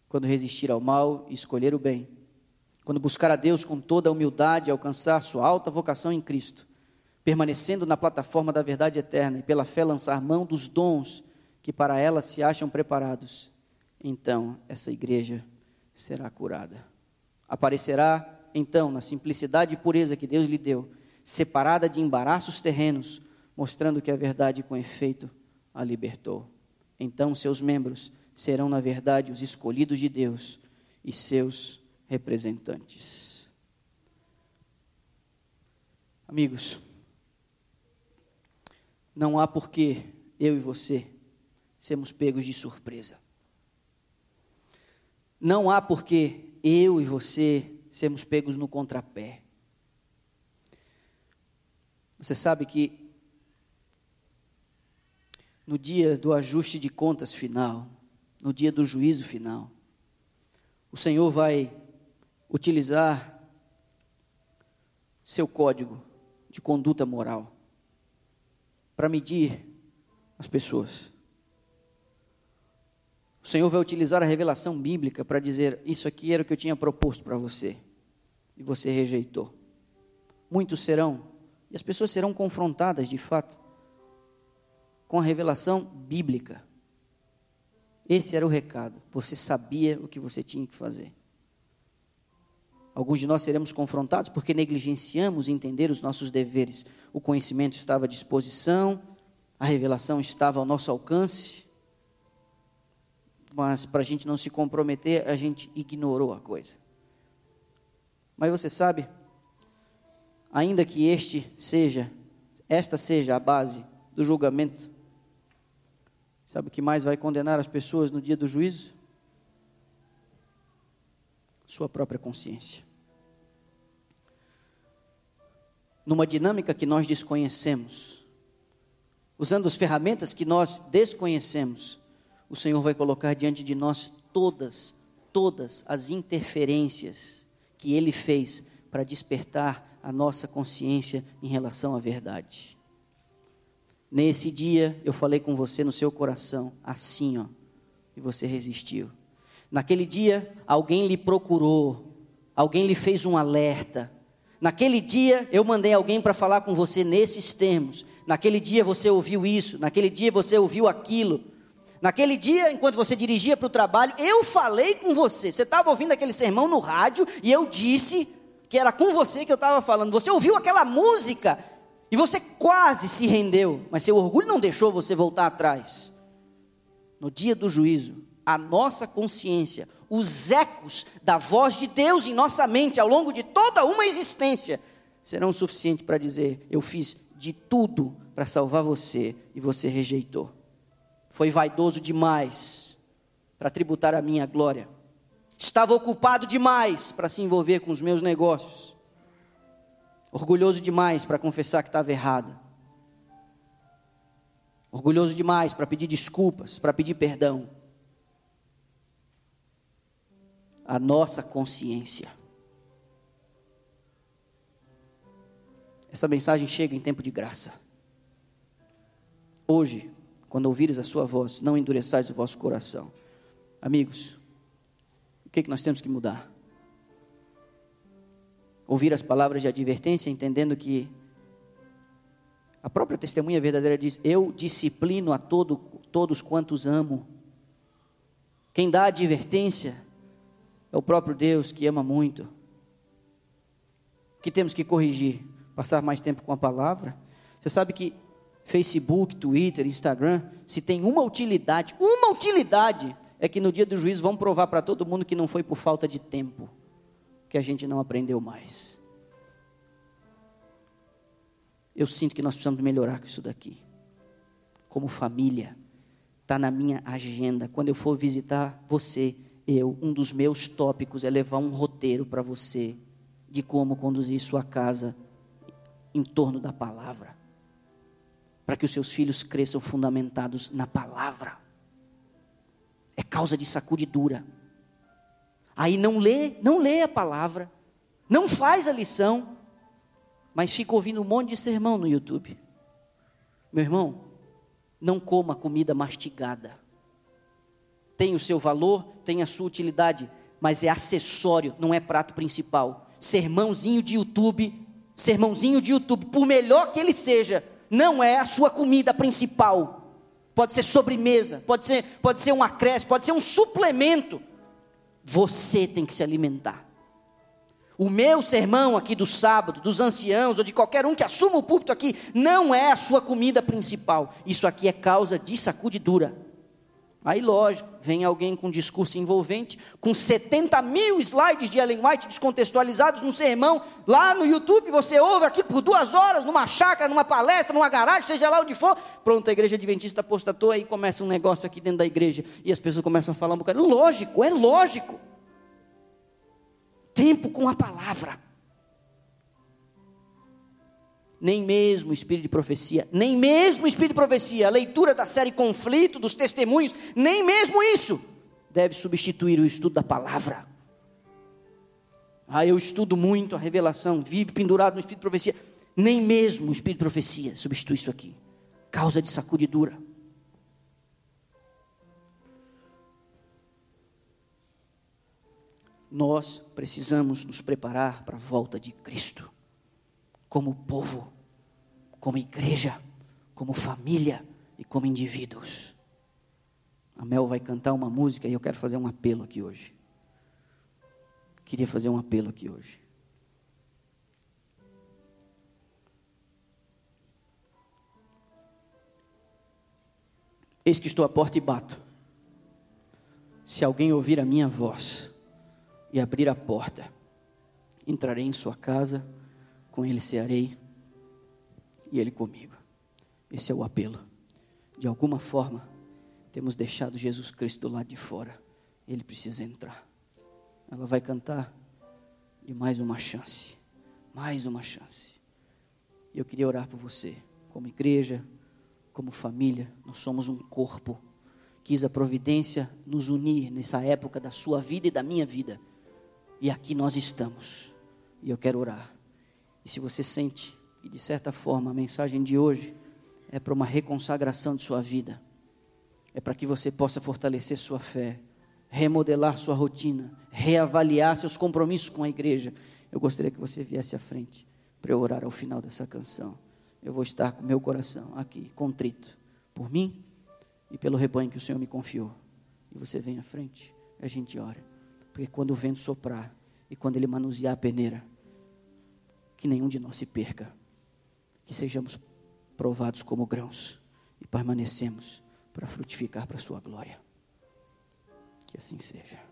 [SPEAKER 1] Quando resistir ao mal e escolher o bem, quando buscar a Deus com toda a humildade e alcançar sua alta vocação em Cristo, permanecendo na plataforma da verdade eterna e pela fé lançar mão dos dons que para ela se acham preparados, então essa igreja será curada. Aparecerá então na simplicidade e pureza que Deus lhe deu separada de embaraços terrenos, mostrando que a verdade com efeito a libertou. Então seus membros serão, na verdade, os escolhidos de Deus e seus representantes. Amigos, não há porquê eu e você sermos pegos de surpresa. Não há porquê eu e você sermos pegos no contrapé. Você sabe que no dia do ajuste de contas final, no dia do juízo final, o Senhor vai utilizar seu código de conduta moral para medir as pessoas. O Senhor vai utilizar a revelação bíblica para dizer: Isso aqui era o que eu tinha proposto para você, e você rejeitou. Muitos serão e as pessoas serão confrontadas, de fato, com a revelação bíblica. Esse era o recado. Você sabia o que você tinha que fazer. Alguns de nós seremos confrontados porque negligenciamos entender os nossos deveres. O conhecimento estava à disposição, a revelação estava ao nosso alcance, mas para a gente não se comprometer, a gente ignorou a coisa. Mas você sabe, ainda que este seja, esta seja a base do julgamento. Sabe o que mais vai condenar as pessoas no dia do juízo? Sua própria consciência. Numa dinâmica que nós desconhecemos, usando as ferramentas que nós desconhecemos, o Senhor vai colocar diante de nós todas, todas as interferências que Ele fez para despertar a nossa consciência em relação à verdade. Nesse dia eu falei com você no seu coração, assim, ó, e você resistiu. Naquele dia alguém lhe procurou, alguém lhe fez um alerta. Naquele dia eu mandei alguém para falar com você nesses termos. Naquele dia você ouviu isso, naquele dia você ouviu aquilo. Naquele dia, enquanto você dirigia para o trabalho, eu falei com você. Você estava ouvindo aquele sermão no rádio e eu disse que era com você que eu estava falando. Você ouviu aquela música e você quase se rendeu, mas seu orgulho não deixou você voltar atrás. No dia do juízo, a nossa consciência, os ecos da voz de Deus em nossa mente ao longo de toda uma existência serão suficientes para dizer: Eu fiz de tudo para salvar você e você rejeitou. Foi vaidoso demais para tributar a minha glória. Estava ocupado demais para se envolver com os meus negócios. Orgulhoso demais para confessar que estava errado. Orgulhoso demais para pedir desculpas, para pedir perdão. A nossa consciência. Essa mensagem chega em tempo de graça. Hoje, quando ouvires a sua voz, não endureçais o vosso coração. Amigos, o que, é que nós temos que mudar? Ouvir as palavras de advertência, entendendo que a própria testemunha verdadeira diz: Eu disciplino a todo, todos quantos amo. Quem dá advertência é o próprio Deus que ama muito. O que temos que corrigir? Passar mais tempo com a palavra? Você sabe que Facebook, Twitter, Instagram, se tem uma utilidade, uma utilidade, é que no dia do juízo vão provar para todo mundo que não foi por falta de tempo, que a gente não aprendeu mais. Eu sinto que nós precisamos melhorar com isso daqui. Como família, está na minha agenda. Quando eu for visitar você, eu, um dos meus tópicos é levar um roteiro para você de como conduzir sua casa em torno da palavra para que os seus filhos cresçam fundamentados na palavra. É causa de sacudidura. Aí não lê, não lê a palavra, não faz a lição, mas fica ouvindo um monte de sermão no YouTube. Meu irmão, não coma comida mastigada. Tem o seu valor, tem a sua utilidade, mas é acessório, não é prato principal. Sermãozinho de YouTube, sermãozinho de YouTube, por melhor que ele seja, não é a sua comida principal. Pode ser sobremesa, pode ser, pode ser um acréscimo, pode ser um suplemento. Você tem que se alimentar. O meu sermão aqui do sábado, dos anciãos, ou de qualquer um que assuma o púlpito aqui, não é a sua comida principal. Isso aqui é causa de sacudidura. Aí, lógico, vem alguém com um discurso envolvente, com 70 mil slides de Ellen White descontextualizados no sermão, lá no YouTube, você ouve aqui por duas horas, numa chácara, numa palestra, numa garagem, seja lá onde for. Pronto, a igreja adventista apostatou, aí começa um negócio aqui dentro da igreja, e as pessoas começam a falar um bocado. Lógico, é lógico. Tempo com a palavra nem mesmo o espírito de profecia, nem mesmo o espírito de profecia, a leitura da série Conflito, dos testemunhos, nem mesmo isso deve substituir o estudo da palavra. Ah, eu estudo muito a revelação, vivo pendurado no espírito de profecia. Nem mesmo o espírito de profecia substitui isso aqui. Causa de sacudidura. Nós precisamos nos preparar para a volta de Cristo como povo, como igreja, como família e como indivíduos. A Mel vai cantar uma música e eu quero fazer um apelo aqui hoje. Queria fazer um apelo aqui hoje. Eis que estou à porta e bato. Se alguém ouvir a minha voz e abrir a porta, entrarei em sua casa com ele cearei e ele comigo. Esse é o apelo. De alguma forma, temos deixado Jesus Cristo do lado de fora. Ele precisa entrar. Ela vai cantar de mais uma chance. Mais uma chance. E eu queria orar por você, como igreja, como família, nós somos um corpo. Quis a providência nos unir nessa época da sua vida e da minha vida. E aqui nós estamos. E eu quero orar e se você sente que, de certa forma, a mensagem de hoje é para uma reconsagração de sua vida, é para que você possa fortalecer sua fé, remodelar sua rotina, reavaliar seus compromissos com a igreja, eu gostaria que você viesse à frente para eu orar ao final dessa canção. Eu vou estar com meu coração aqui, contrito, por mim e pelo rebanho que o Senhor me confiou. E você vem à frente, e a gente ora. Porque quando o vento soprar e quando ele manusear a peneira, que nenhum de nós se perca.
[SPEAKER 2] Que sejamos provados como grãos e permanecemos para frutificar para a Sua glória. Que assim seja.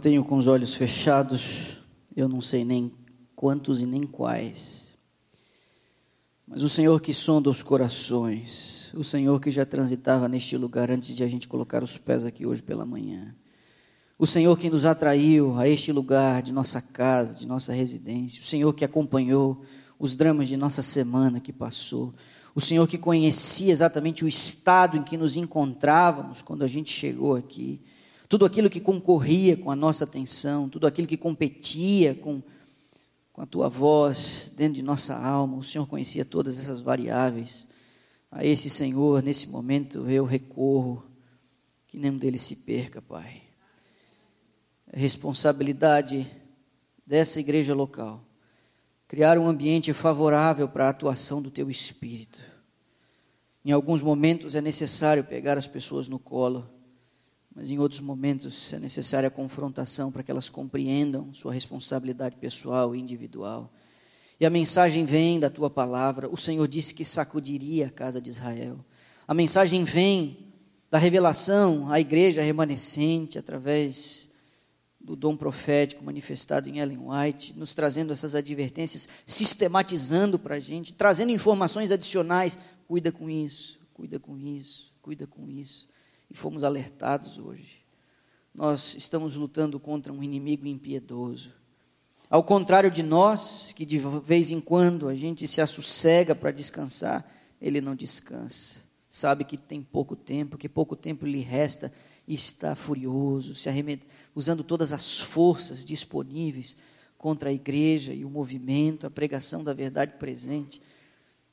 [SPEAKER 1] Mantenho com os olhos fechados, eu não sei nem quantos e nem quais, mas o Senhor que sonda os corações, o Senhor que já transitava neste lugar antes de a gente colocar os pés aqui hoje pela manhã, o Senhor que nos atraiu a este lugar de nossa casa, de nossa residência, o Senhor que acompanhou os dramas de nossa semana que passou, o Senhor que conhecia exatamente o estado em que nos encontrávamos quando a gente chegou aqui, tudo aquilo que concorria com a nossa atenção, tudo aquilo que competia com, com a tua voz dentro de nossa alma, o Senhor conhecia todas essas variáveis. A esse Senhor, nesse momento, eu recorro, que nenhum deles se perca, Pai. A responsabilidade dessa igreja local criar um ambiente favorável para a atuação do teu espírito. Em alguns momentos é necessário pegar as pessoas no colo, mas em outros momentos é necessária a confrontação para que elas compreendam sua responsabilidade pessoal e individual. E a mensagem vem da tua palavra. O Senhor disse que sacudiria a casa de Israel. A mensagem vem da revelação à igreja remanescente através do dom profético manifestado em Ellen White, nos trazendo essas advertências, sistematizando para a gente, trazendo informações adicionais. Cuida com isso, cuida com isso, cuida com isso. E fomos alertados hoje. Nós estamos lutando contra um inimigo impiedoso. Ao contrário de nós, que de vez em quando a gente se assossega para descansar, ele não descansa. Sabe que tem pouco tempo, que pouco tempo lhe resta e está furioso, se arremet... usando todas as forças disponíveis contra a igreja e o movimento, a pregação da verdade presente.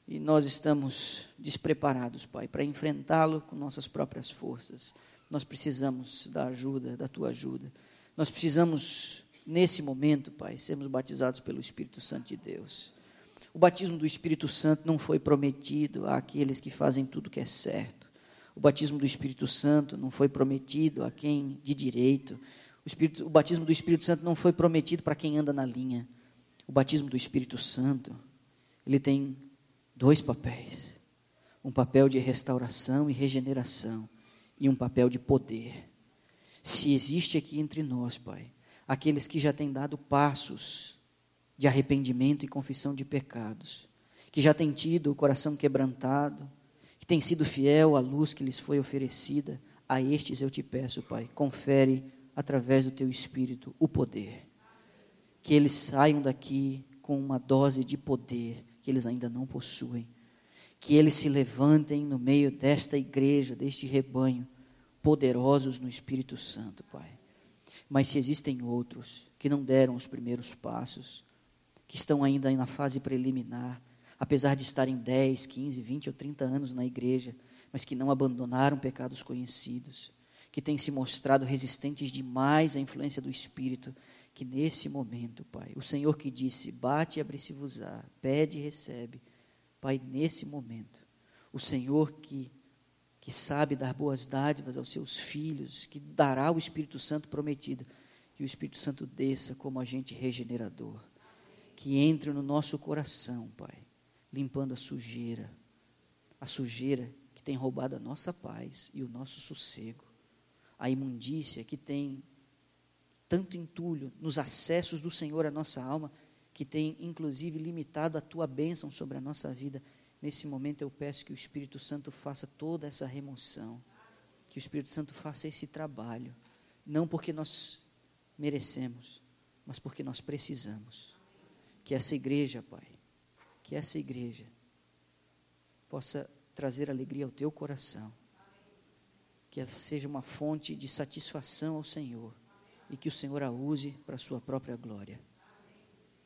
[SPEAKER 1] E nós estamos despreparados, Pai, para enfrentá-lo com nossas próprias forças. Nós precisamos da ajuda, da tua ajuda. Nós precisamos, nesse momento, Pai, sermos batizados pelo Espírito Santo de Deus. O batismo do Espírito Santo não foi prometido àqueles que fazem tudo que é certo. O batismo do Espírito Santo não foi prometido a quem de direito. O, Espírito, o batismo do Espírito Santo não foi prometido para quem anda na linha. O batismo do Espírito Santo, ele tem dois papéis: um papel de restauração e regeneração, e um papel de poder. Se existe aqui entre nós, Pai, aqueles que já têm dado passos de arrependimento e confissão de pecados, que já têm tido o coração quebrantado, tem sido fiel à luz que lhes foi oferecida, a estes eu te peço, Pai, confere através do teu espírito o poder. Que eles saiam daqui com uma dose de poder que eles ainda não possuem. Que eles se levantem no meio desta igreja, deste rebanho, poderosos no Espírito Santo, Pai. Mas se existem outros que não deram os primeiros passos, que estão ainda na fase preliminar, apesar de estarem 10, 15, 20 ou 30 anos na igreja, mas que não abandonaram pecados conhecidos, que têm se mostrado resistentes demais à influência do Espírito, que nesse momento, Pai, o Senhor que disse: bate e abre-se-vos-á, pede e recebe, Pai, nesse momento, o Senhor que, que sabe dar boas dádivas aos seus filhos, que dará o Espírito Santo prometido, que o Espírito Santo desça como agente regenerador, que entre no nosso coração, Pai limpando a sujeira, a sujeira que tem roubado a nossa paz e o nosso sossego, a imundícia que tem tanto entulho nos acessos do Senhor à nossa alma, que tem inclusive limitado a tua bênção sobre a nossa vida. Nesse momento eu peço que o Espírito Santo faça toda essa remoção, que o Espírito Santo faça esse trabalho, não porque nós merecemos, mas porque nós precisamos. Que essa igreja, Pai, que essa igreja possa trazer alegria ao teu coração. Que essa seja uma fonte de satisfação ao Senhor e que o Senhor a use para a sua própria glória.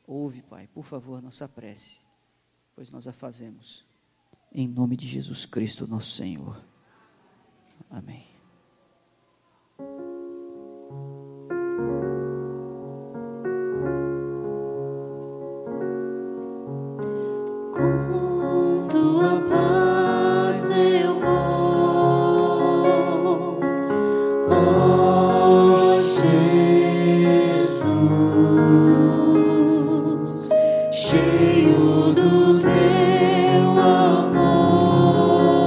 [SPEAKER 1] Ouve, Pai, por favor, nossa prece, pois nós a fazemos. Em nome de Jesus Cristo, nosso Senhor. Amém.